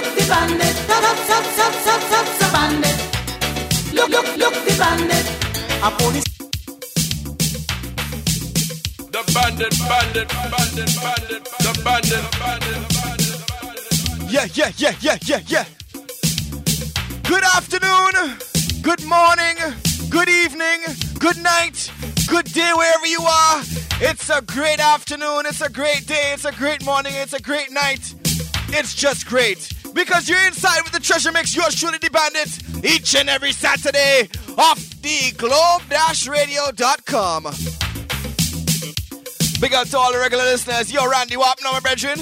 look the bandit. Tap tap tap tap tap tap bandit. Look look look the bandit. A police. The bandit, bandit, bandit, bandit, the bandit, bandit, bandit. Yeah, yeah, yeah, yeah, yeah, yeah. Good afternoon, good morning, good evening, good night, good day wherever you are. It's a great afternoon, it's a great day, it's a great morning, it's a great night. It's just great because you're inside with the treasure mix. You're truly the bandit each and every Saturday off the globe-radio.com. Big up to all the regular listeners. Yo, Randy Wap, no, my brethren.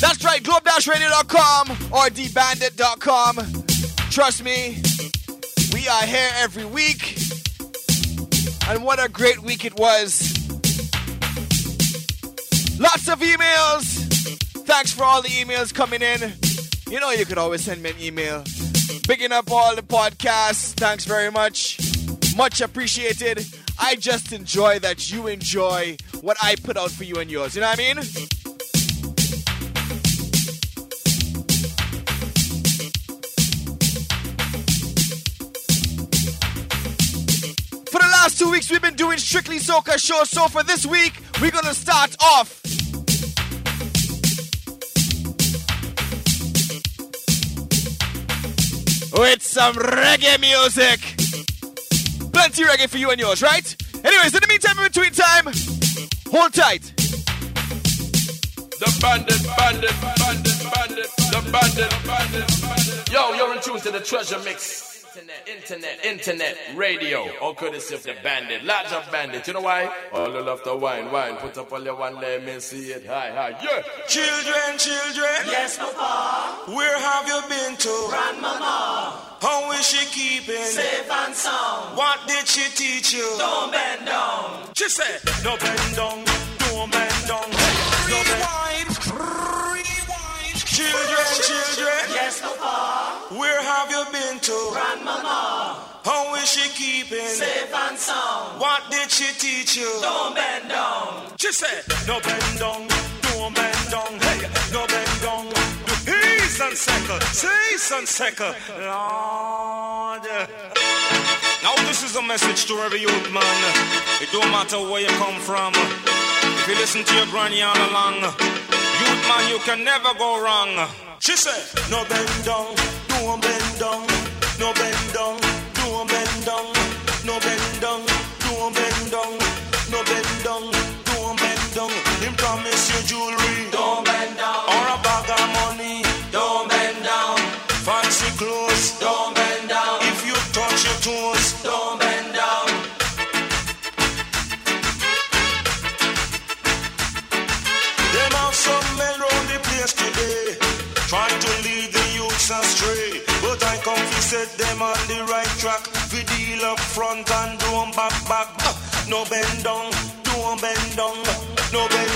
That's right, globe-radio.com or thebandit.com. Trust me, we are here every week. And what a great week it was. Lots of emails. Thanks for all the emails coming in. You know you could always send me an email. Picking up all the podcasts. Thanks very much. Much appreciated. I just enjoy that you enjoy what I put out for you and yours. You know what I mean? For the last two weeks, we've been doing strictly soca shows. So for this week, we're gonna start off with some reggae music. Plenty reggae for you and yours, right? Anyways, in the meantime, in between time, hold tight. The bandit, bandit, bandit, bandit, the bandit, bandit. Yo, you're in tune to the treasure mix. Internet, internet, internet, radio. All courtesy of the bandit, large of bandit. You know why? All the love to wine, wine. Put up all your one, let me see it. Hi, hi, yeah. Children, children, Yes, Papa. where have you been to? Grandmama. How is she keeping? Safe and sound. What did she teach you? Don't bend down. She said, no bend down, don't bend down. No bend. Rewind. Children, children, Yes, Papa. where have you been to? Grandmama. How is she keeping? Safe and sound. What did she teach you? Don't bend down. She said, no bend down, don't bend down, hey, no bend down. He's on second, say on second. Lord. Now this is a message to every youth man. It don't matter where you come from. If you listen to your granny all along, man, you can never go wrong. She said, no bend down, don't bend down, no bend down, don't bend down, no bend down, don't bend down, no bend down, don't bend down. Him promise you jewelry, Don't set them on the right track. We deal up front and don't back back. No bend down, don't bend down, no bend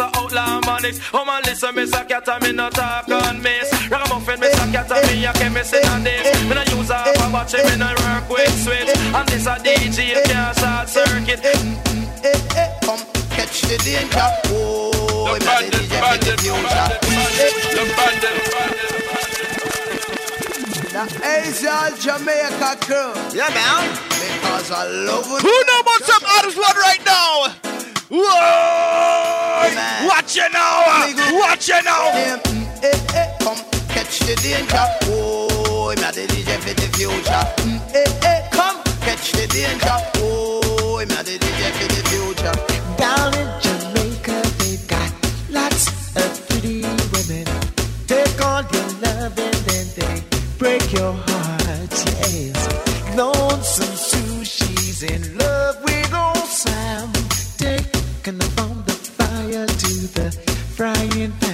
a outlaw manics. Oh man, listen, me say cat and me not talk on miss. Ragamuffin, me say cat and me a chemist in this. Me no use a batch, me no work with switch. And this a DJ, it can't short circuit. Come catch the danger. Oh, The I'm a bandit, DJ for the bandit, future. bandit, the bandit, bandit. The Asian Jamaica crew. Yeah, man. Because I love it. Who know about some artist one right now? Whoa! Watch it now! Watch it now! Them, mm, eh, eh, come catch the danger. Oh, I'm a DJ for the future. Mm, eh, eh, come catch the danger. Oh, I'm a DJ for the future. Down in Jamaica, they've got lots of pretty women. Take all your love and then they break your heart. Yes, lonesome Sue, she's in love with old Sam. Taking the from the fire to the frying pan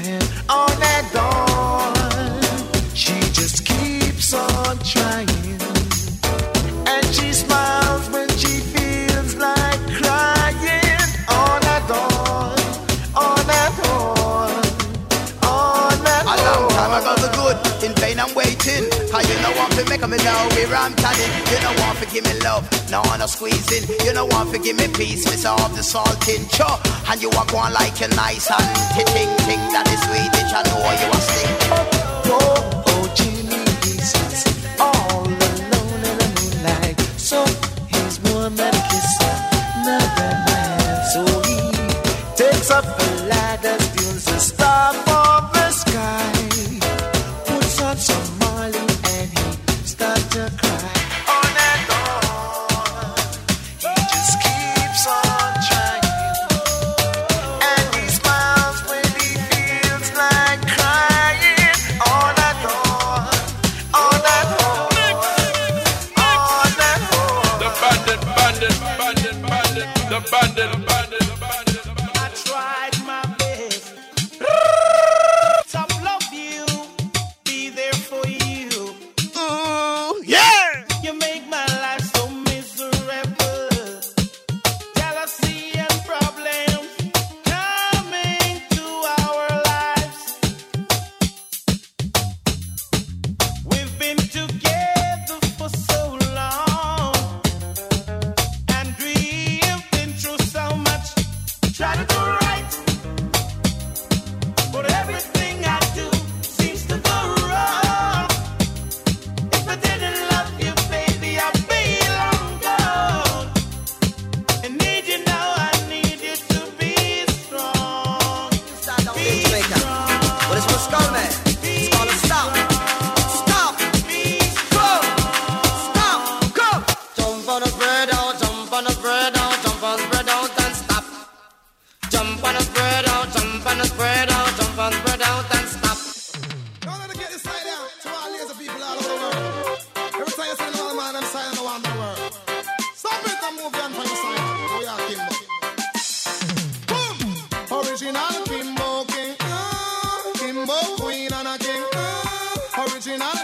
make me know where I'm telling. You know want to give me love, no one no squeezing. You know want to give me peace, miss all the salting. Sure, and you walk on like a nice and ting ting that is sweet, Swedish. I know you are sing. Oh, oh, Jimmy, he all alone in the moonlight. So he's warm and kiss another man. So he takes up a ladder,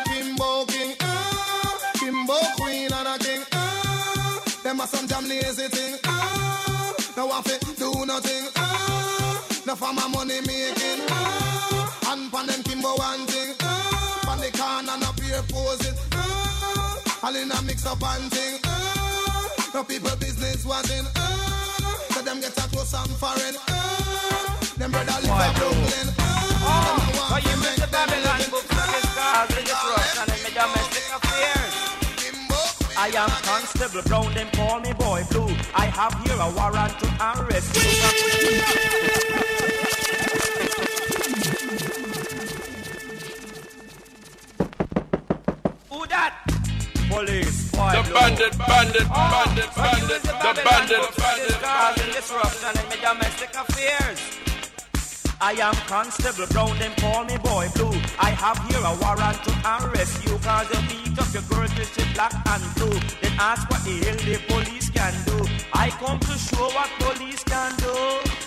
Kimbo king. Ah, Kimbo queen and a king. Ah, them a some damn lazy thing. Ah, no want fi do nothing. Ah, no for my money making. Ah, and pon them Kimbo one thing. Ah, pon the corner no peer posing. Ah, all in a mix up and thing. Ah, no people business wasn't. Ah, so them get a close and foreign. Ah, them brother live a Brooklyn. Ah, them a Oh, want you to make Babylon am Constable Brown, them call me Boy Blue. I have here a warrant to arrest you. Who that? Police. Boy The Blue. bandit, bandit, Oh, bandit, bandit, the bandit, and the bandit, scars bandit. and disruption in my domestic affairs. I am Constable Brown, them call me Boy Blue. I have here a warrant to arrest you Cause you beat up your girl till she black and blue. Then ask what the hell the police can do. I come to show what police can do.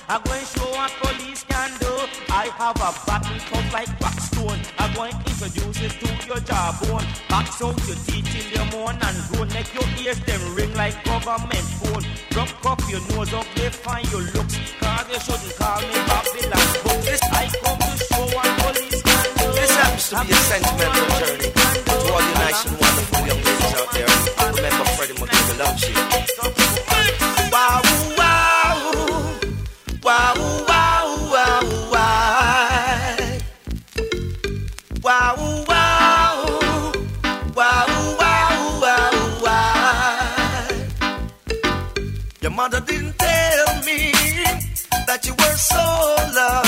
I'm going to show what police can do. I have a battle tough like Blackstone. I'm going to introduce it to your jawbone. Box out your teeth till you moan and groan Make your ears them ring like government phone. Rub up your nose up, they find your looks Cause you shouldn't call me Babylon Happens to be a sentimental journey to all you nice and wonderful young ladies out there. Remember Freddie McGill loves you. Wow, wow, wow, wow, wow, wow. Wow, wow. Your mother didn't tell me that you were so lovely.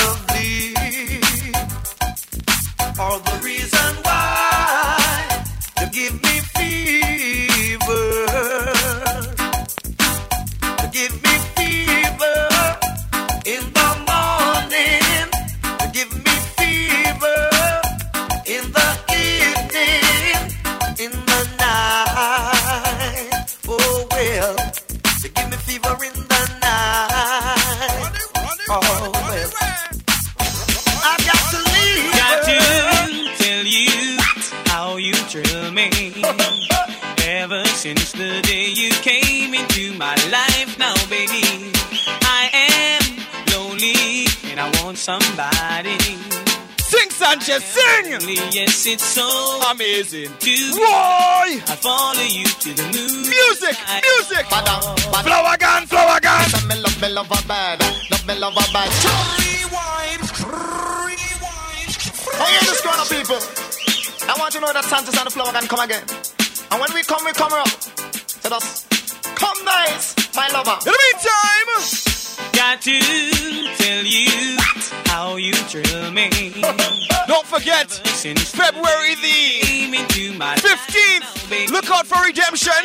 Sing! Only yes, it's so Amazing. to Boy! I follow you to the moon. Music, I- music! Badang, badang. Flourgon, flower gun! Say me love me love her bad, love me love her bad. Oh yeah, this grown up people. I want you to know that Santa's and the flower can come again. And when we come, we come up. Let us come nice, my lover. In the meantime, Got to tell you how you thrill me. don't forget, Since February the came into my 15th, look out for Redemption,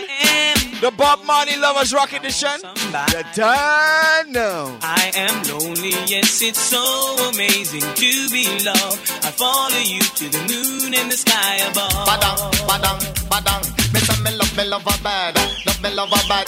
the Bob Marley Lovers Rock Edition. You don't know. I am lonely, yes, it's so amazing to be loved. I follow you to the moon and the sky above. Badang, badang, badang. Me say me love me love her bad, love me love her bad.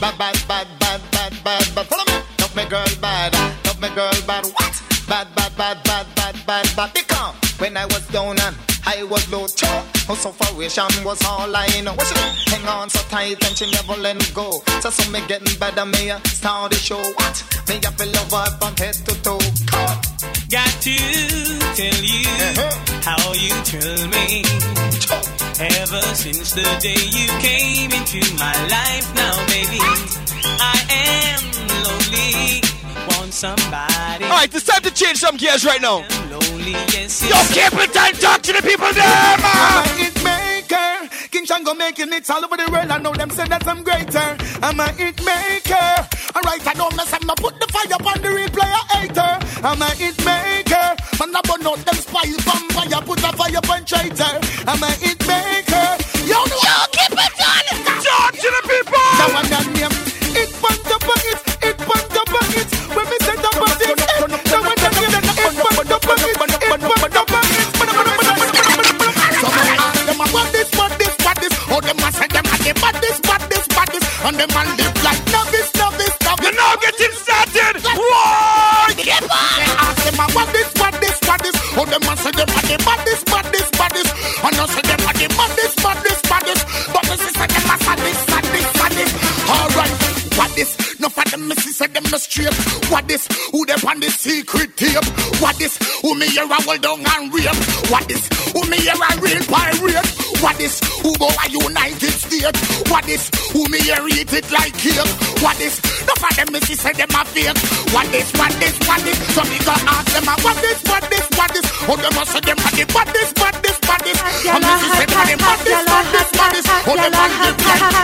Bad, bad, bad, bad, bad, bad, bad. Follow me. Love me girl bad, love me girl bad. What? Bad, bad, bad, bad, bad, bad, bad. Because when I was down and I was low, chop. Her sufferation was all I know. What she hang on so tight and she never let me go. So some me getting better, me uh, start the show. What? Me have to love her from head to toe. Come. Got to tell you Uh-huh. how you thrill me. Ever since the day you came into my life, now, baby, I am lonely. Want somebody. Alright, it's time to change some gears right now. Lonely, yes, Yo, keep it and talk to the people there, man! I'm a hit maker. King Shango making it all over the world. I know them say that I'm greater. I'm a hit maker. Alright, I don't mess up. Now put the fire on the replay, a hater. I'm a hit maker. Man, I burn out them spies vampire. Put a fire on traitor. I'm a hit maker. Yo, no, Yo keep it on. Talk to the people! Now I'm that name. It this, what this, what this. Oh, them a say them a the baddest, baddest, baddest. And them a live like novice, what this? No for them, see say them no straight. What this? Who them on the secret tape? What this? Who me hear a hold down and rape? What this? Who me hear a real pirate? What this? Who go a United States? What this? Who me hear eat it like cake? What this? No for them, me see say them a fake. What this? What this? What this? So me go ask them a what this? What this? What this? Oh, them a say them a the baddest, baddest, baddest. And me see say them a the baddest, baddest, baddest. Oh, them a the baddest,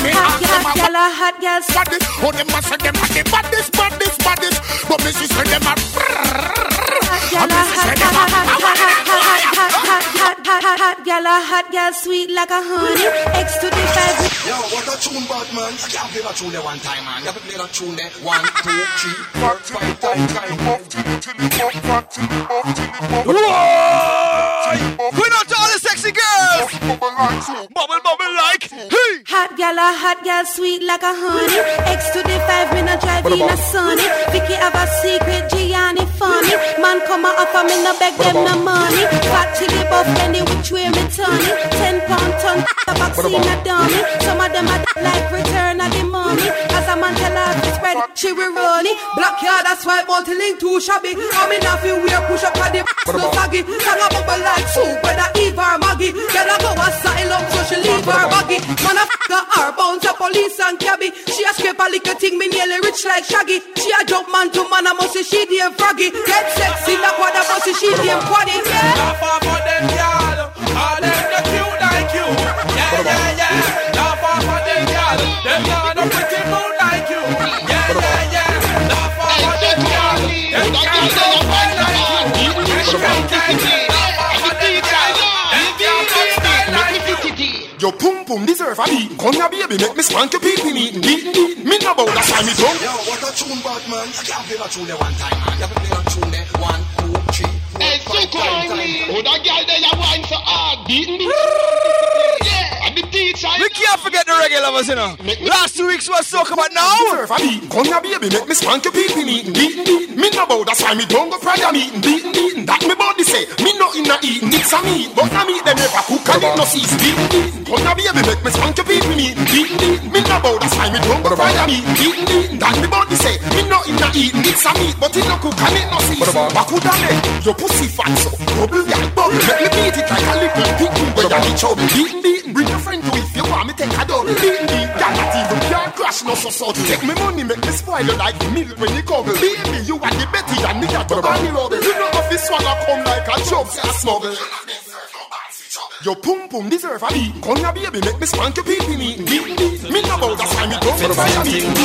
me ask them a a hot gyal. baddest. Oh, them a say them a the baddest, baddest, baddest. But me see say them a. A hot, hot, hot, hot, hot, hot, hot, hot, hot. Gyal a hot gyal, sweet like a honey. X to the five. Yo, what a tune, bad man. I can't play that tune there one time, man. You have to play that tune there. One, two, three, four, five, five times. Going out to all the sexy Bubble, bubble like. Hey. Hot gyal a hot gyal, sweet like a honey. X to the five, me no drive in a sunny. Vicky have a secret, Gianni funny. Man come a offer me no beg them no money. Fat chili buff any which way me turn it. Ten pound ton, the vaccine a dummy. Some of them a like return of the money. As a man tell her to she will run it. Black yard, that's why multi-link too shabby. I'm in a feel weird, push up on the no saggy. Sang a bubble like soup, whether Eve or Maggie. Girl a go asylum, so she leave her baggy. Man a f*** her bounce a police and cabby. She a scrape a little thing, me nearly rich like Shaggy. She a jump man to man, I must say she damn froggy. Get sexy, not what I must say she damn quaddy. Yeah. Laugh off of them, y'all. All them the cute like you. Yeah, yeah, yeah. Laugh off of them, y'all. Them y'all pum pum deserve a beat. Come here, baby, make me spank your pee pee meeting. Beating, beating. Me no bow, that's why me drum. Yo, what a tune, bad man. I can't play that tune there one time, man. You have to play that tune there. One, two, three, four, Hey, so five kindly. times. Oh, that girl there, you wine so hard. Beating, beating. Yeah, and the teacher. We can't forget the reggae lovers, you know. Last two weeks was talk about now. Deserve a beat. Come here, baby, make me spank your pee pee meeting. Beating, beating. Me no bow, that's why me don't go prayer meeting. Beating, beating. That me body say. Me no in a eating. It's a meat, but a meat them never cook and it no cease. Beating, beating. Come here, baby, make me spank your pee pee meeting. Beating, beating. Me no bow, that's why me don't go prayer meeting. Beating, beating. That me body say. Me no in a eating. It's a meat, but it no cook and it no cease. Bakudane, your pussy fat so. Bubble, yeah, bubble. Let me beat it like a little pig. Where you be chubby. Beating, beating. Bring your friend to if you want me take a double. Beating. Yeah, not even can't crash no so so. Take me money, make me spoil you like milk when you come. Baby, you are the Betty and me got the bunny rubble. You know if this swallow come like a job, a smuggle. Your pum pum deserve a beat. Come here, baby, make me spank your pee pee beating. Me no bow, that's why me don't go fire beating.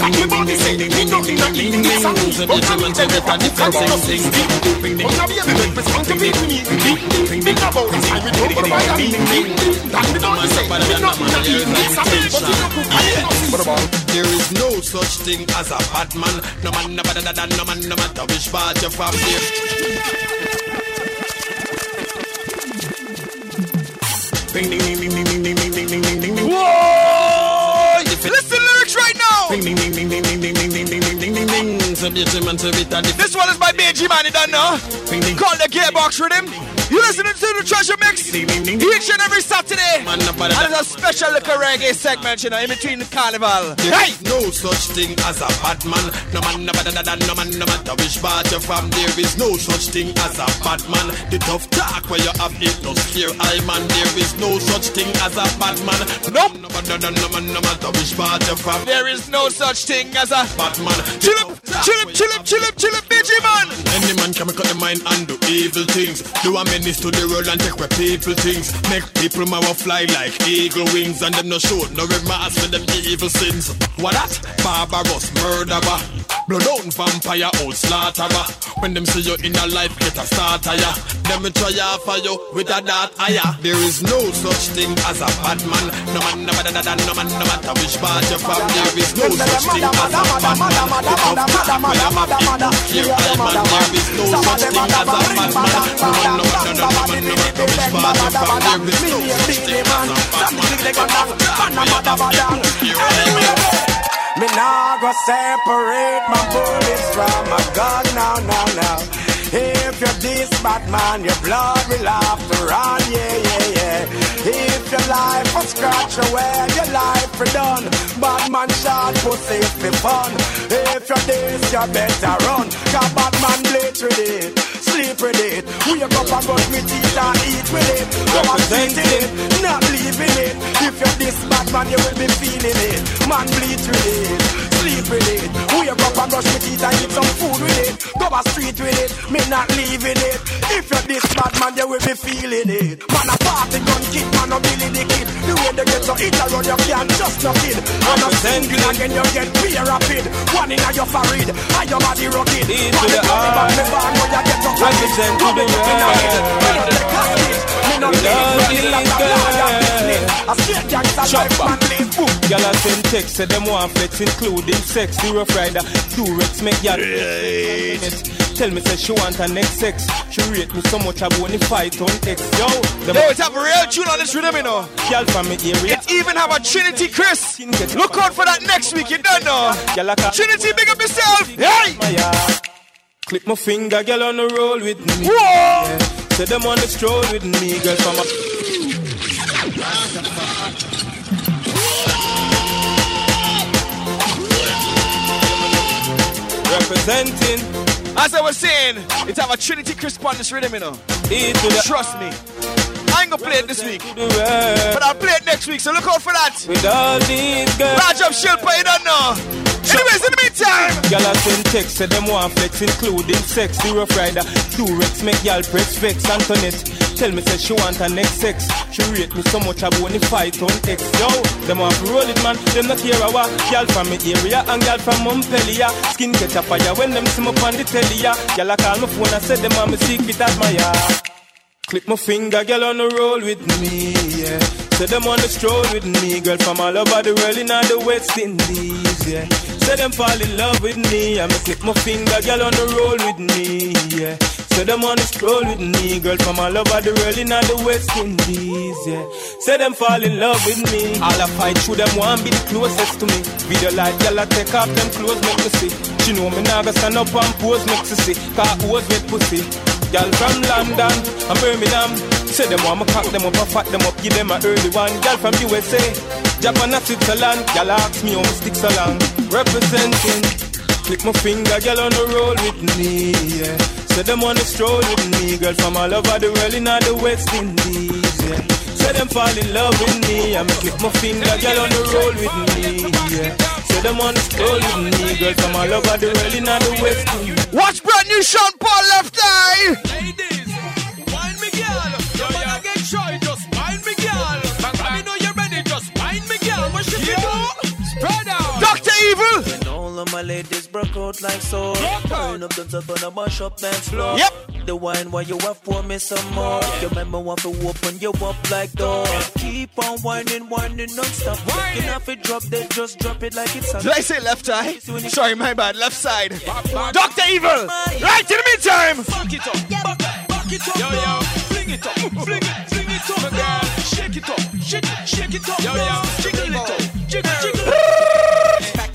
That me body say, me no in a eating. It's a meat, but I mean, them never cook and it no cease. Beating, beating. Come here, baby, make me spank your pee pee beating. Me no bow, that's why me don't go fire beating. That me body say, me no in a eating. It's a meat, but it no cook and it no cease. There is no such thing as a bad man. No man, no better than no man, no matter which part you're from. Whoa! This one is by BG Man, you don't know. Called the Gearbox Rhythm. You listening to the Treasure Mix each and every Saturday. And it's a special little reggae segment, you know, in between the carnival. Hey! no such thing as a bad man. No man, no better than no man, no matter which part you're from. There is no such thing as a bad man. The tough talk where you have it no scare I man. There is no such thing as a bad man. Nope. No better than no man, no matter which part you're from. There is no such thing as a bad man. chill up, chill up, chill up, chill up, chill up, BG Man. Any man can make up the mind and do evil things. Do a menace to the world and take where people things. Make people mouth fly like eagle wings and them no show no remorse for them evil sins. What that? Barbarous murderer. Blood out vampire old slaughterer. When them see you in a life get a starter ya. Them try for you with a dart ah, higher. There is no such thing as a bad man. No man no than no man no matter which part you're from. There is no such thing as a bad man mother, mother, I am, mother. Some Man. Man, separate my bullets from my gun now, now, now. If you're this bad, man, your blood will have to run, yeah, yeah, yeah. If your life was scratch away, your life for done. Bad man shot pussy for fun. If you're this, you better run. Cause bad man bleach with it, sleep with it. Wake up and brush with teeth and eat with it. Go and eat it, not leaving it. If you're this bad man, you will be feeling it. Man bleach with it, sleep with it. Wake up and brush with teeth and eat some food with it. Go a street with it, me not leaving it. If you're this bad man, you will be feeling it. Man a party gun kid, man a Billy the kid. The way they get so hit around, you can't just no kid. And a single again, you get beer rapid. One in a your forehead, and your body rocket. Into the heart. Me born where you get so Represent to the world. Me no With all live these like a liar business. A straight gangster life, man Gyal a send text, say them want flex, including sex. The rough rider, two Rex make gyal. Tell me say she want her next sex. She rate me so much I won't fight on X. Yo, them Yo, it's have a real tune on this rhythm, you know. gyal from me area. It even have a Trinity Chris. Look out for that next week, you don't know. Gyal like a Trinity, big up yourself. Hey! Clip my finger, girl on the roll with me. Whoa! Yeah. Say them on the stroll with me, girl from a. Representing As I was saying, it's our Trinity Crisp on this rhythm, you know. Trust me. I ain't gonna play it this week, to the world. but I'll play it next week, so look out for that. With all these girls. Large up Shilpa, you don't know. Anyways, in the meantime, Gyal a send text, say them want flex, including sex. The rough rider, two Rex make gyal press vex. Antoinette, tell me say she want her next sex. She rate me so much I won't fight on X. Yo, them want to roll it man, them not care a what. Gyal from me area and girl from Montpellier. Skin catch a fire when them see me on the telly. ya. Gyal I call my phone and say them want me secret admirer. Clip my finger, girl on the roll with me, yeah. Say them on the stroll with me, girl from all over the world in the West Indies, yeah. Say them fall in love with me, I me clip my finger, girl on the roll with me, yeah. Say them on the stroll with me, girl from all over the world in the West Indies, yeah. Say them fall in love with me, all I fight through them want be the closest to me. Video like girl I take off them clothes make me see. She know me now stand up and pose make me see, cause who's with pussy. Girl from London and Birmingham. Say them want me cock them up and fat them up, give them a early one. Girl from USA, Japan and Switzerland. Girl ask me how me stick so long. Representing, click my finger, girl on the roll with me. Yeah. Say them want to stroll with me, girl from all over the world in all the West Indies. Yeah. Say them fall in love with me, I me click my finger, girl on the roll with me. Yeah. Say them want to stroll with me, girl from all over the world in all the West Indies. watch brand new Sean Paul Left Eye. Ladies, wine me girl. Your man get shy, just wine me girl. Let me know you're ready, just wine me girl. What should we do? Spread out. Dr. Evil. When of my ladies broke out like so Turn up the top on a mash up dance floor Yep. The wine while you have pour me some more You remember want to open you up like door Keep on whining, whining non-stop Looking off it drop dead, just drop it like it's hot Did I say left eye? Sorry, my bad. Left side. Dr. Evil. Right in the meantime. Back it up, back, back it up, yo yo. Fling it up, fling it, fling it up, girl. Shake it up, shake, shake it up, yo yo. Jiggle it up, jiggle, jiggle.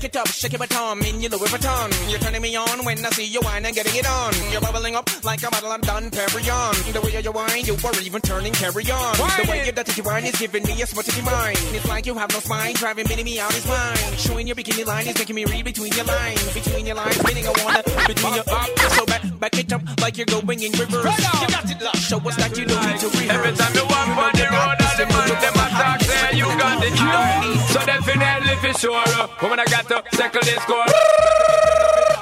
It up, shake it baton in your Louis Vuitton. You're turning me on when I see you wine and getting it on. You're bubbling up like a bottle of Dom Perignon. The way you wine, you are even turning carry on. The way you dirty wine is giving me a smutty mind. It's like you have no spine, driving me me out his mind. Showing your bikini line is making me read between your lines. Between your lines, meaning I wanna between your up. So back, back it up like you're going in reverse. You got it, love. Show us that you know it to rehearse. Every time you walk on the road, all the man them attack there, you got the cure. So definitely for sure, uh, woman I got to settle this score.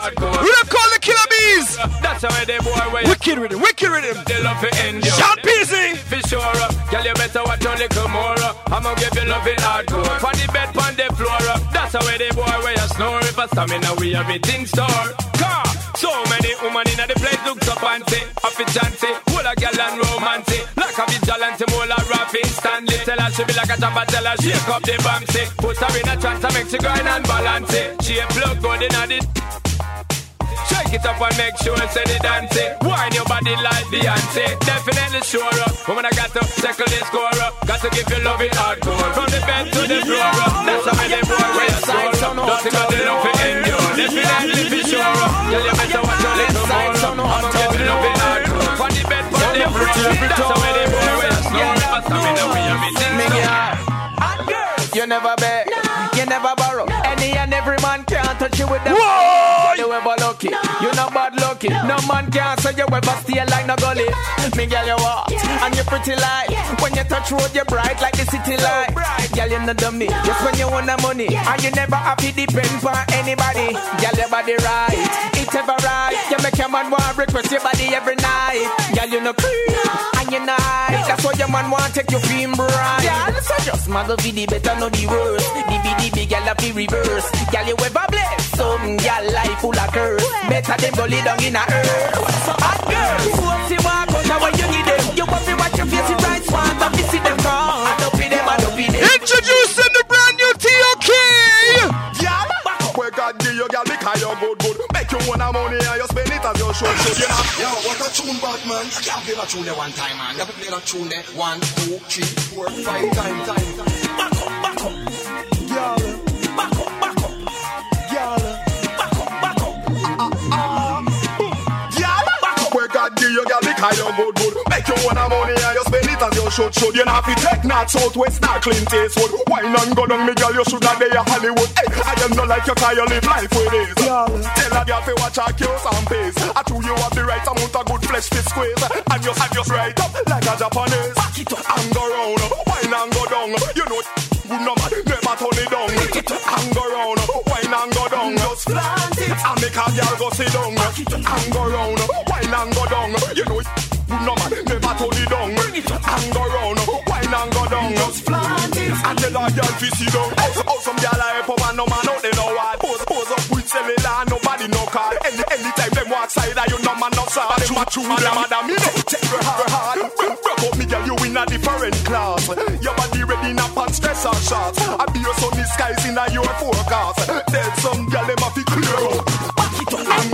Who them call the Killer Bees? That's how they boy way. Wicked rhythm, wicked rhythm. They love to endure. Sean Peasy. For sure, uh, girl, you better watch your little more. Uh, I'ma give you love it hardcore. For the bed, on the floor. That's how they boy way a snore. If I stamina, we everything store. Car. So many women in the place look so fancy, happy chancy, full of gal and romancy. Like a vigilante, more like rapping Stanley. Tell her she be like a jumper, tell her shake up the bouncy. Put her in a trance to make she grind and balance it. She a plug good in a it. Shake it up and make sure say the dance it. Wine your body like Beyonce. Definitely sure up. Woman, I got to settle the score up. Got to give you love it hardcore. From the bed to the floor up. That's how they boy a score up. Don't got the love for endure. Definitely for sure up. Girl, you better watch your little more up. I'ma give you love it hardcore. From the bed That's the way the boy wears. No river stamina, we have it. Me girl, you never bet, you never borrow. Any and every man can't touch you with them. Whoa! You ever lucky, you no bad lucky. No man can say you ever stay like no gully. Me girl, you walk and you pretty light. When you touch road, you bright like the city light. Girl, you no dummy. Just when you want the money, and you never have to depend on anybody. Uh-uh. Girl, your body right, it ever right. You make your man want request your body every night. Girl, you no creep and you nice. That's why your man want take you feel bright. Girl, so just muggle for the better, know the worst. The big, the big, girl, to reverse. Girl, you ever bless? Some girl life full of curse. Better them go lay down in a earth. So hot girl, what's the walk out spend it you know. Yo, what a tune, Batman. I can't play that tune there one time, man. You have to play that tune there one, two, three, four, five time, time, time. Back up, back up. Girl, Back up, back up. girl, Back up, back up. girl. Where God give you, girl, because you're good, good. Make you want money and you spend should, should. You know, if you take north, southwest, not Clint Eastwood. Wine and go down, me girl, you should have there Hollywood. Hey, I am not like you, cause you live life with this. Tell a girl to watch her cues and pace. I true you have the right amount of good flesh to squeeze. And you have just right up like a Japanese. Back it up. And go round, wine and go down. You know, good no man, never turn it down. And go round, wine and go down. Just plant it. And make a girl go sit down. And go round, wine and go down. You know, good no man, Just plant it. And tell a girl to sit down. Oh, some girl I help up and no man out they know what. Pose, pose up with cellular, nobody no call. Any, anytime them walk side, you know man no saw. Them a true, them a damn, you know. Take your heart, heart. Broke up me girl, you in a different class. Your body ready in a pants, dress or shots. I be your sunny skies in a your forecast. Tell some girl them a fi clear up. Back it up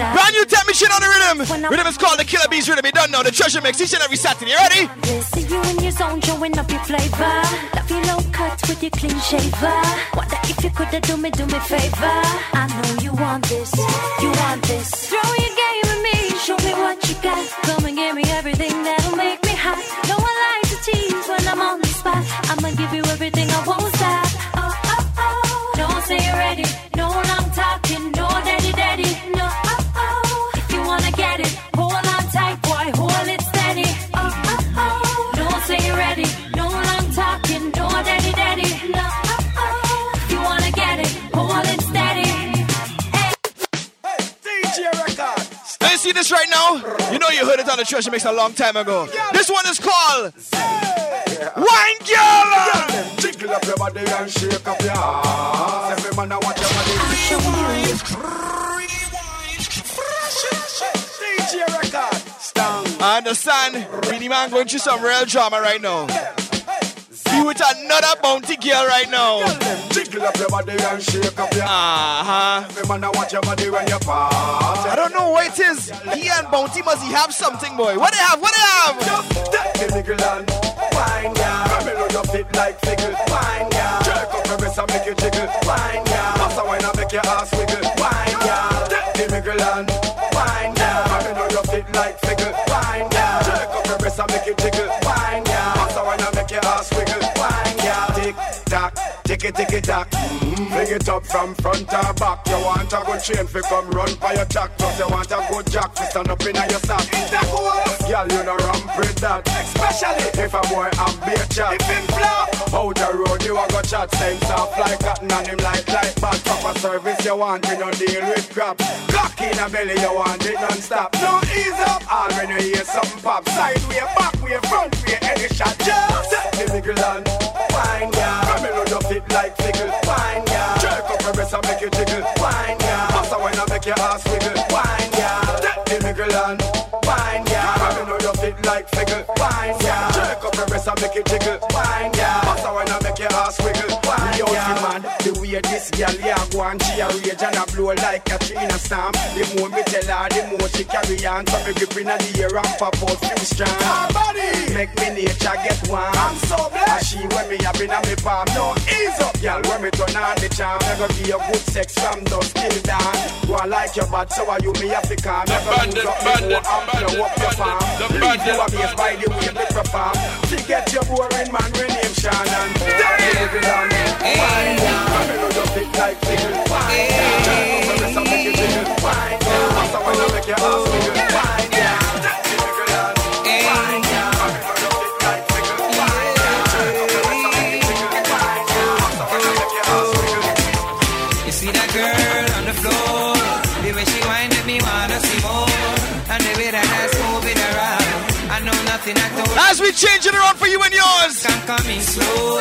Brand new tap machine on the rhythm. Rhythm is called the Killer Bees Rhythm. You don't know the treasure mix each and every Saturday. You ready? See you in your zone, showing up your flavor. Love your low cut with your clean shaver. Wonder if you could do me, do me favor. I know you want this, you want this. Throw your game at me, show me what you got. Come and give me everything that'll make me hot. No one likes to tease when I'm on the spot. I'ma give you everything, I won't You heard it on the treasure mix a long time ago. This one is called Wine Girl. Jiggle up your body and shake up your ass. Every man I want your body. DJ record. Stang. I understand. Beenie Man going through some real drama right now. Be with another bounty girl right now. Jiggle up your body and shake up your Uh huh. Every man I want your body when you pass. I don't know what it is. He and Bounty must he have something, boy. What they have? What they have? Take the niggle and wine, yeah. Come here, you fit like fickle. Wine, yeah. Jerk up your breast and make you jiggle. Wine, yeah. Pass a wine and make your ass wiggle. Wine, yeah. Take the niggle and wine, yeah. Come here, you fit like fickle. Wine, yeah. Jerk up your breast and make you jiggle. Wine, tock, tick it, tick it tock. Bring it up from front or back. You want a good chain fi come run by your jack. Plus you want a good jack fi stand up in your sock. Is that cool? Girl, you know ramp with that. Especially if a boy am be a chat. If him flop, out the road you a go chat. Same soft like cotton and him like like bad. Proper service you want, you no deal with crap. Cock in a belly you want it non-stop. No ease up. All when you hear something pop. Side way, back way, front way, any shot. Just set the niggle and wine, yeah. Come here, you fit like fickle. Wine, yeah. Jerk up your breast and make you jiggle. Wine, yeah. Pass a wine and make your ass wiggle. Wine, yeah. Set the niggle and wine, yeah. Come here, you fit like fickle. Wine, yeah. Jerk up your breast and make you jiggle. Wine, yeah. Way this girl yeah go and she a rage and a blow like a tree in a storm. The more me tell her, the more she carry on. So me grip in the air and pop out few strong. body make me nature get warm. I'm so blessed. And she when me up in a me palm. No ease up, girl. When me turn on the charm, me go give you good sex from dusk till dawn. Go and like your bad, so are you me have to calm. Me go use up me go up, blow up your palm. Leave you a base by the way me perform. Forget your boring man, we name Shannon. Damn it, on Wine down. Me know you fit like fickle. Wine down. Me rest and make you jiggle. Wine down. That's how I make your ass. Wine down. As we change it around for you and yours. Can coming slow.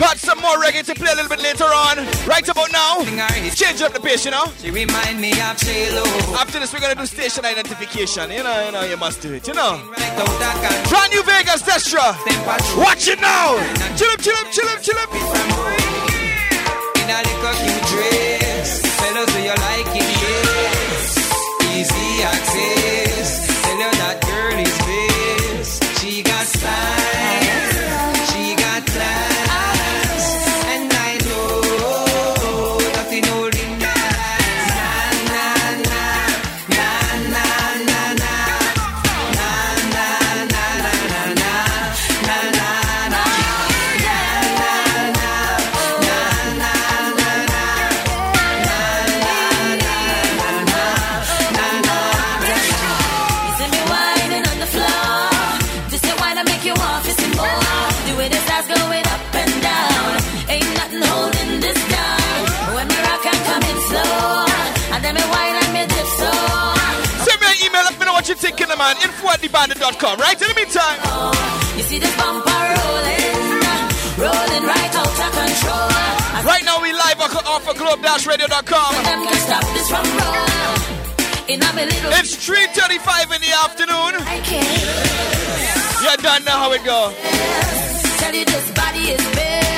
Got some more reggae to play a little bit later on. Right about now, change up the pace, you know. She remind me of J-Lo. After this, we're gonna do station identification. You know, you know, you must do it. You know. Brand new Vegas Destra. Watch it now. Chill up, chill up, chill up, chill up. In a little cute dress, fellas, do you like it? Yes. Easy access. Tell you that girl is best. Man. Info at thebandit.com, right? In the meantime. You see this bumper rolling. Rolling right out of control. Right now, we live off of globe-radio.com. Them can stop this from roll. In a me little oh. It's 3.35 in the afternoon. You don't know how it go. Tell you this body is best.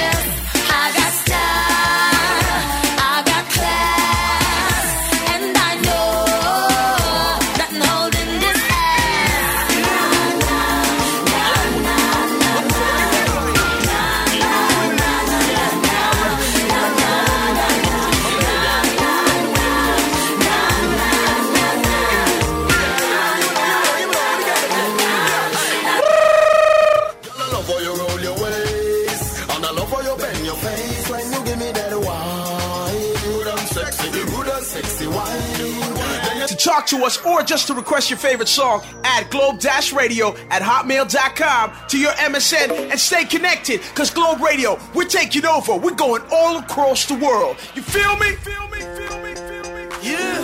To us or just to request your favorite song, add Globe Dash Radio at hotmail.com to your MSN and stay connected because Globe Radio, we're taking over. We're going all across the world. You feel me? Feel me? Feel me? Feel me? Yeah.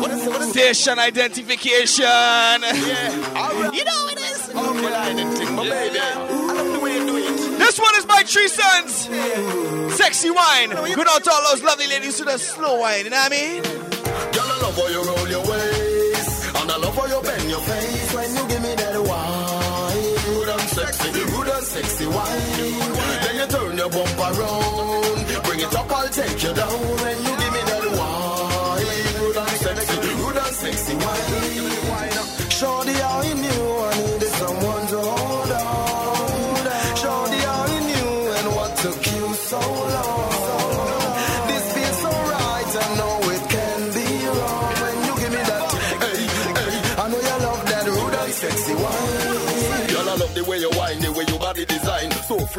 what is it? What is Station identification. Yeah. You know it is. Okay, line thing, my baby. I love the way you do it. This one is my three sons. Sexy wine. Good out to all those lovely ladies to the slow wine, you know what I mean? Girl, I love how you roll your waist, and I love how you bend your face when you give me that wine. Good and sexy, good and sexy wine. Then you turn your bump around, bring it up, I'll take you down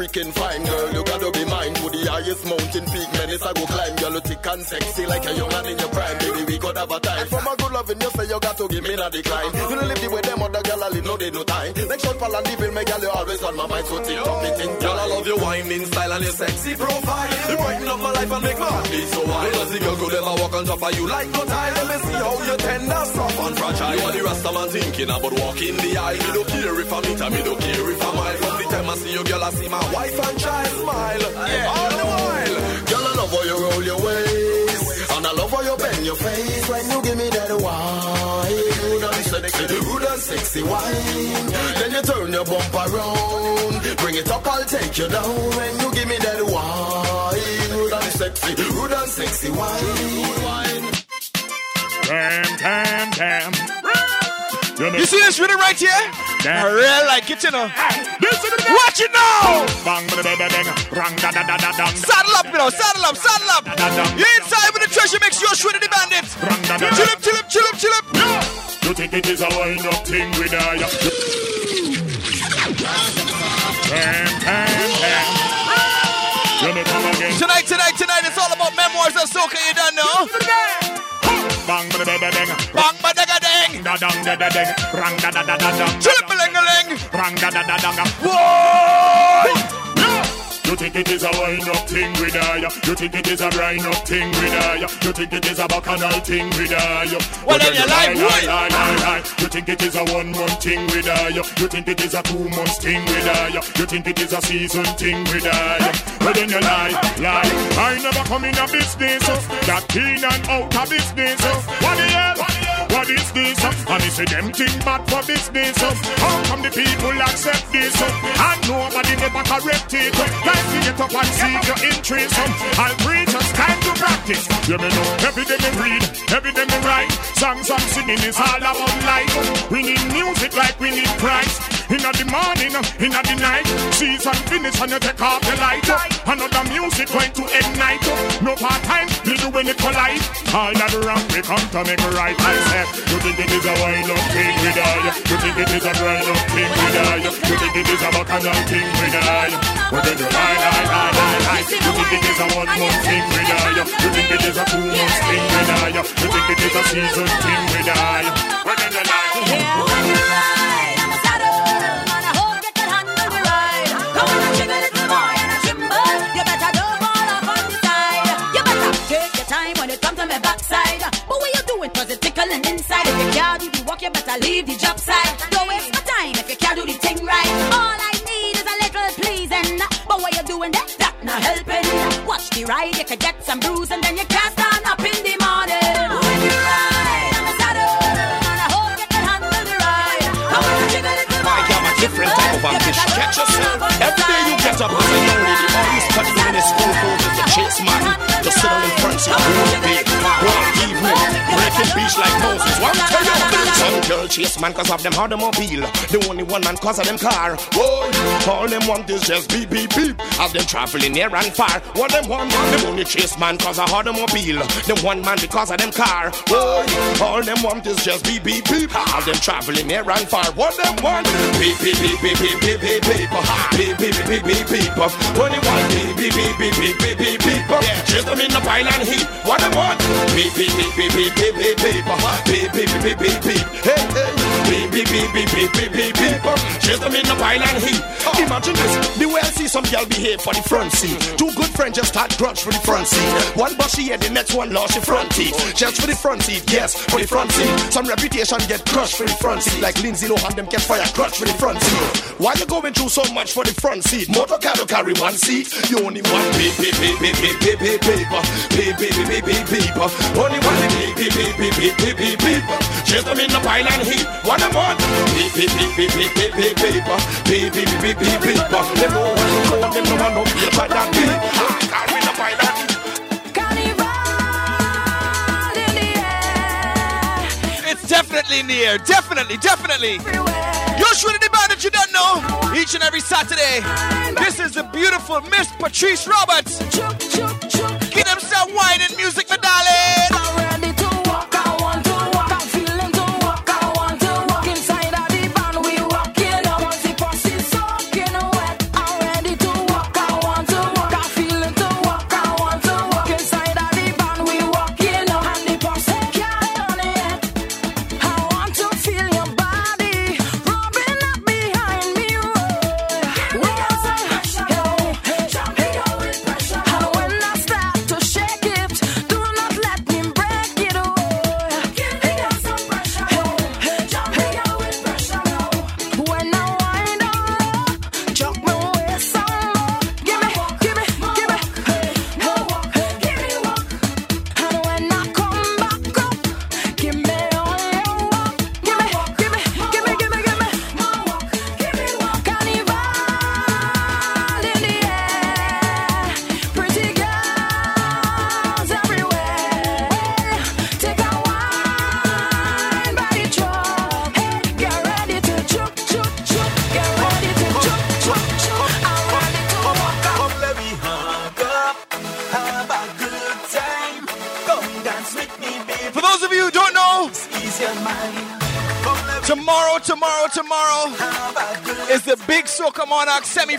freaking fine, girl, you gotta be mine. To the highest mountain peak, minutes I go climb. Girl, you thick and sexy like a young man in your prime. Baby, we could have a time. From a good loving, you say you got to give me a decline. You don't live the way them other girl, I no, they no time. Next shot, pal and devil, my girl, you always on my mind. So tick tock, me think. Girl, I love your whining style and your sexy profile. You brighten up my life and make my heart beat so high. Does the girl could ever walk on top of you like no time? Let me see how you tender, soft and fragile. You are the rasta man thinking about walking the aisle. Me don't care if I meet her, me don't care if I'm mile. From the time I see you, girl, I see my wife and child smile. Yeah. All the while. Girl, I love how you roll your waist. And I love how you bend your face when you give me that wine. Good and sexy, good and sexy wine. Then you turn your bump around. Bring it up, I'll take you down when you give me that wine. sexy, rude and sexy wine. Damn, damn, damn. You see this rhythm right here? I really like it, you know. Watch it now! Saddle up, you know, saddle up, saddle up. You inside with the treasure mix, you're shredded the bandit. Chill up, chill up, chill up, chill up. You think it is a wind up thing with. Uh, you come again. Tonight, tonight, tonight, it's all about memoirs of soca, you don't know? Bang, bang, bang, bang, bang. Bang, ba, da, dang. Da, da, da, dang. Rang, da, da, da, da, dang. Chill ling, a ling. Rang, da, da, da, dang. You think it is a wind up thing with ya? You think it is a grind up thing with ya? You think it is a bacchanal thing with ya? Well, then you lie, like lie, lie, lie. You think it is a one month thing with ya? You think it is a two months thing with ya? You think it is a season thing with ya? Well, then you lie, lie. I never come in a business uh, that clean and out of business. uh. What the hell? What is this? And say them think bad for business. How come the people accept this? And nobody never correct it. Like to get up and seek your interest. I'll preach us time to practice. You may know every day me read, every day me write. Songs I'm singing is all about life. We need music like we need Christ. In the morning, in the night, season finish and you take off the light. Another music going to ignite. No part time, me doing it for life. All that wrong, we come to make right. I said, you think it is a wind up thing with I? You think it is a grind up thing with I? You think it is a bacchanal thing with I? Well then you lie, lie, lie, lie, lie. You think it is a one month thing with I? You think it is a two month thing with I? You think it is a season thing with I? Well then you lie. Work, you better leave the job site. Don't waste my time if you can't do the thing right. All I need is a little pleasing. But what you doing that? That not helping. Watch the ride, you could get some bruise and then you can't stand up in the morning. When you ride on the saddle, and I hope you can handle the ride. Come on, jiggle it, come on. I'm a different type of ambition. Catch yourself. Every day you get up as a young lady, all you studying in the school is the chase man. Just sit down in front, all day, all evening, breaking beach like Moses. One some girl chase man cause of them automobile. The only one man cause of them car. Boy, all them want is just beep beep beep. As them traveling near and far. What them want, them only chase man cause of automobile. Them one man because of them car. Boy, all them want is just beep beep beep. As them traveling near and far. What them want? Beep beep beep beep beep beep beep beep. Beep beep beep beep beep beep. Only one beep beep beep beep beep beep beep beep. Chase them in the pile and heap. What them want? Beep beep beep beep beep beep beep. Beep beep beep beep beep beep. Hey hey. Beep beep beep beep beep beep beep beep. Chase them in the pile and heap. Imagine this. The way I see some girl behave for the front seat. Two good friends just start grudge for the front seat. One bushy head, the next one lost the front teeth. Just for the front seat, yes, for the front seat. Some reputation get crushed for the front seat. Like Lindsay Lohan, them get fire crushed for the front seat. Why you going through so much for the front seat? Motor car don't carry one seat. You only want beep beep beep beep beep beep beep beep beep beep beep beep beep. Only one beep beep beep beep beep beep beep beep. Chase them in the pile and heap. What them want? Beep beep beep beep beep beep beep beep beep beep beep beep beep. Them know what you want, them know what no beep but that beep. Carry the pile. It's definitely in the air. Definitely, definitely. You're shooting the band that you don't know. Each and every Saturday. This is the beautiful Miss Patrice Roberts. Give them some wine and music, my darling.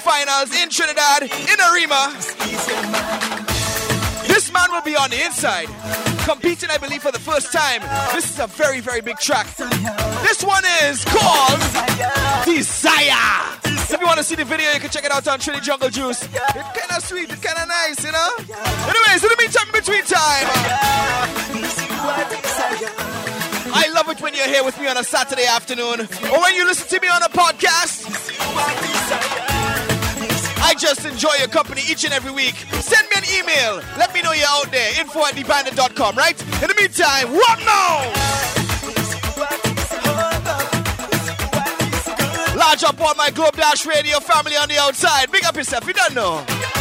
Semi-finals in Trinidad, in Arima. This man will be on the inside, competing, I believe, for the first time. This is a very, very big track. This one is called Desire. If you want to see the video, you can check it out on Trini Jungle Juice. It's kind of sweet, it's kind of nice, you know? Anyways, in the meantime, in between time. I love it when you're here with me on a Saturday afternoon or when you listen to me on a podcast. I just enjoy your company each and every week. Send me an email. Let me know you're out there. Info at thebandit.com, right? In the meantime, what now? Large up all my Globe Dash Radio family on the outside. Big up yourself, you don't know.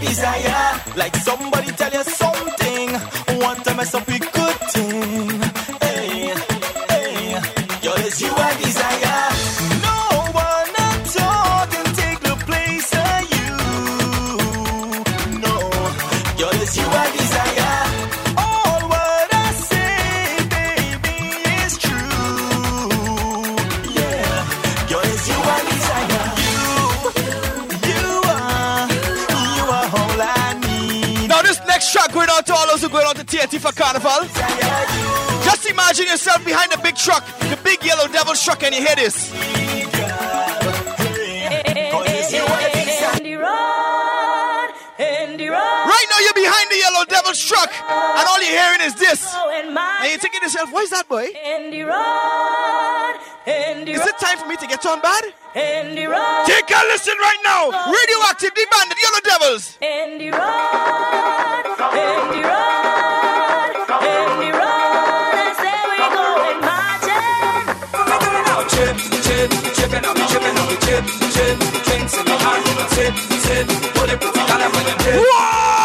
Desire. Like somebody next track going out to all those who going out to TNT for Carnival. Just imagine yourself behind the big truck, the big yellow devil truck, and you hear this. The yellow devil's truck, and all you're hearing is this. And you're thinking to yourself, what is that, boy? Is it time for me to get on bad? Take a listen right now. Radioactive, the bandit, yellow devils. Chip, chip, chipping on me, chipping on me, chip, chip, drinks in my hand, sip, sip, put it, got it with a dip. Chip, chip,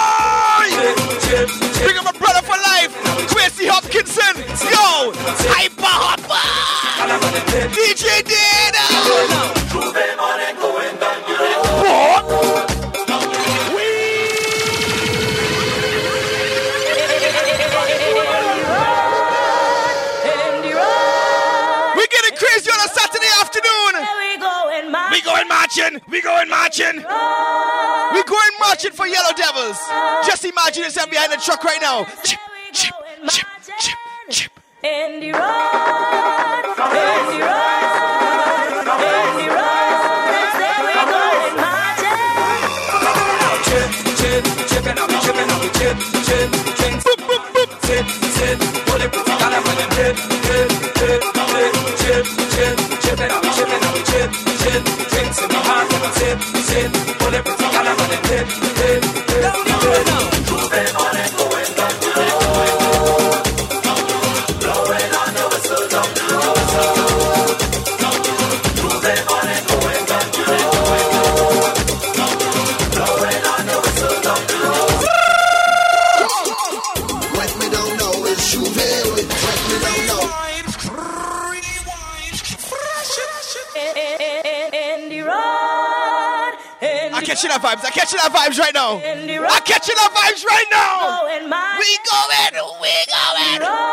Bring up my brother for life, Quincy Hopkinson. Yo, hyper hopper. DJ We're We going marching. We going marching. We going marching for Yellow Devils. Just imagine yourself behind the truck right now. Chip, chip, chip, chip, chip. And the road, and the road, and the road, that's where we going marching. Chip, chip, chipping on me, chipping on me, chip, chip, drinks, boop, boop, boop, sip, sip, put it, got it with a dip, dip, dip, dip, chip, chip, chipping on me, chipping on me, chip, chip, drinks in my hand, sip, sip, put vibes. I catching that vibes right now. I'm catching that vibes right now. We going. We going.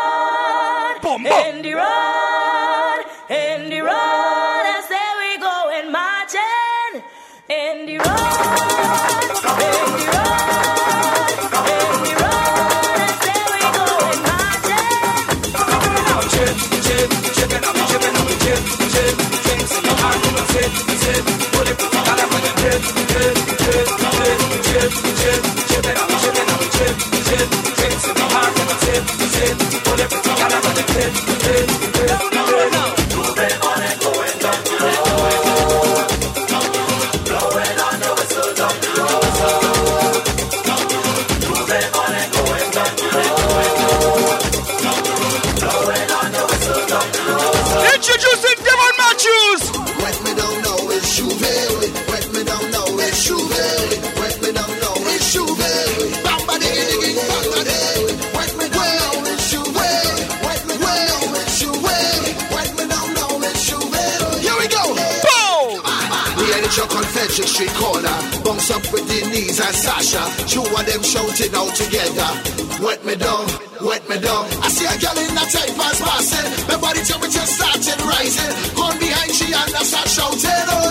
me down, wet me down. I see a girl in that tight pants passing. My body temperature started rising. Gone behind she and I start shouting. Oh.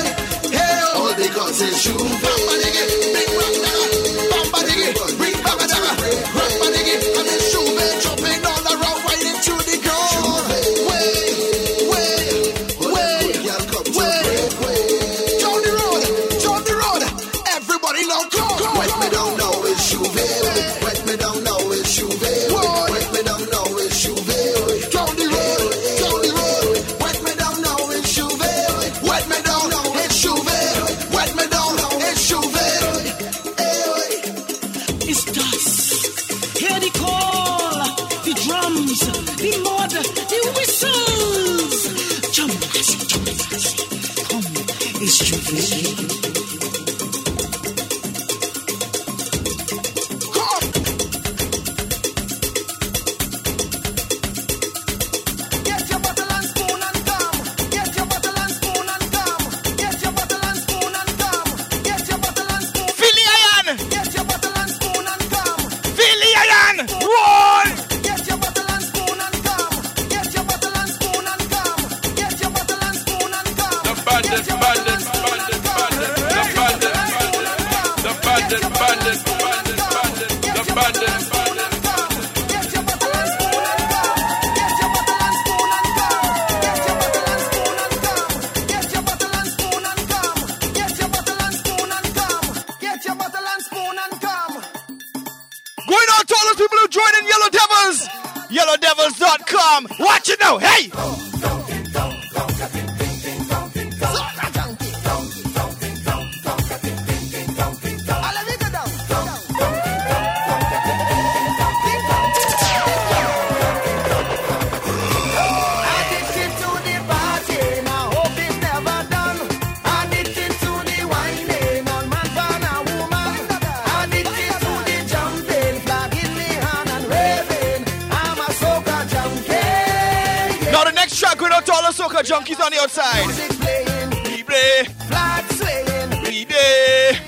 outside. Music playing. We play. Flag swaying. We day.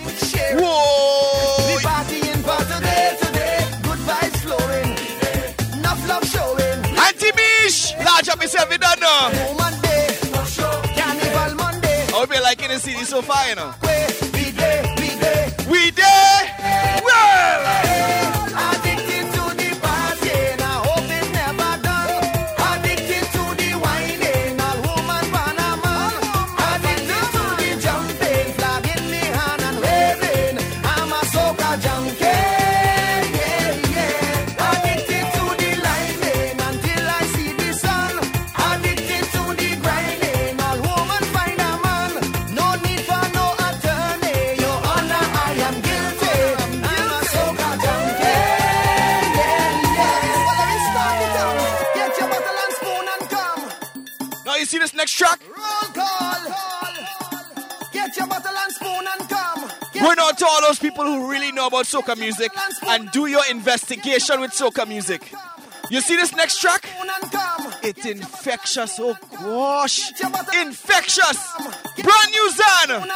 Whoa. We partying for today, today. Good vibes flowing. Enough love showing. Auntie Large up yourself, you Carnival Monday. I hope you're liking the city so far, you know. soca music and do your investigation with soca music. You see this next track? It's infectious. Oh gosh. Infectious. Brand new Zan.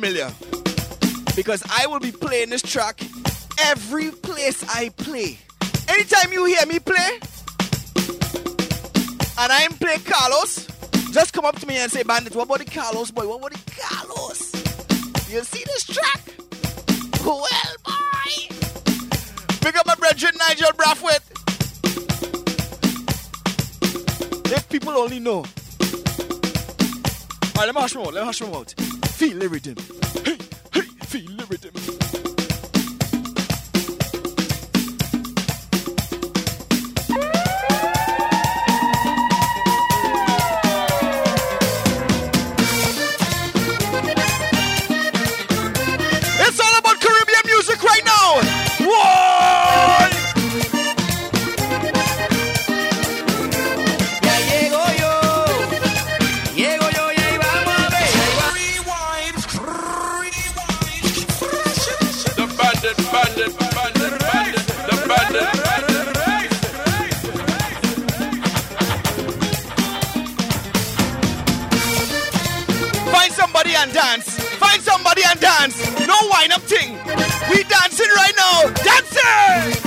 familiar because I will be playing this track every place I play. Anytime you hear me play, and I'm playing Carlos, just come up to me and say, Bandit, what about the Carlos boy? What about the Carlos? You see this track? Well, boy! Pick up my brethren, Nigel Brathwaite. If people only know. Alright, let me hush me out. Let me hush me out feel the rhythm. Ei!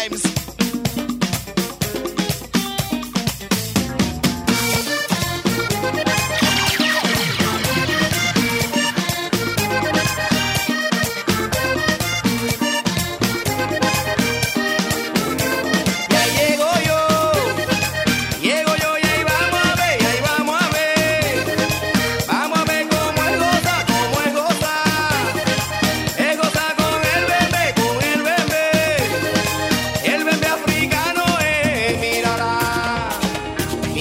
rhymes.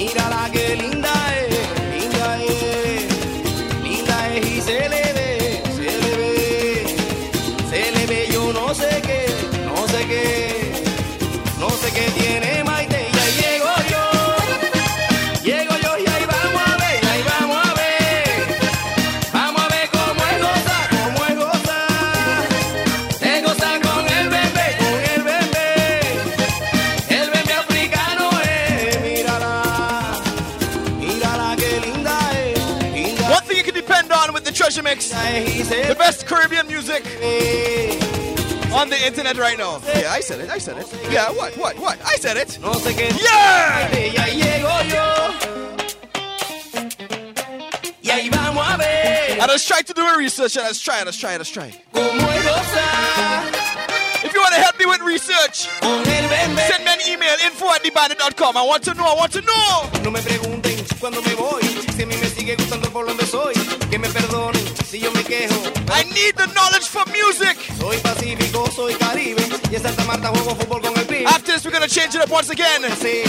Mírala qué linda music on the internet right now. Yeah, I said it. I said it. Yeah, what? What? What? I said it. Yeah! I just tried to do a research and I was trying, I was trying, I was trying. If you want to help me with research, send me an email info at thebandit.com. I want to know, I want to know. cuando me voy, si a mí me sigue gustando por donde soy, que me perdonen si yo me quejo. I need the knowledge for music. Soy Pacífico, soy Caribe. Y en Santa Marta juego fútbol con el After this, we're gonna change it up once again. Sí.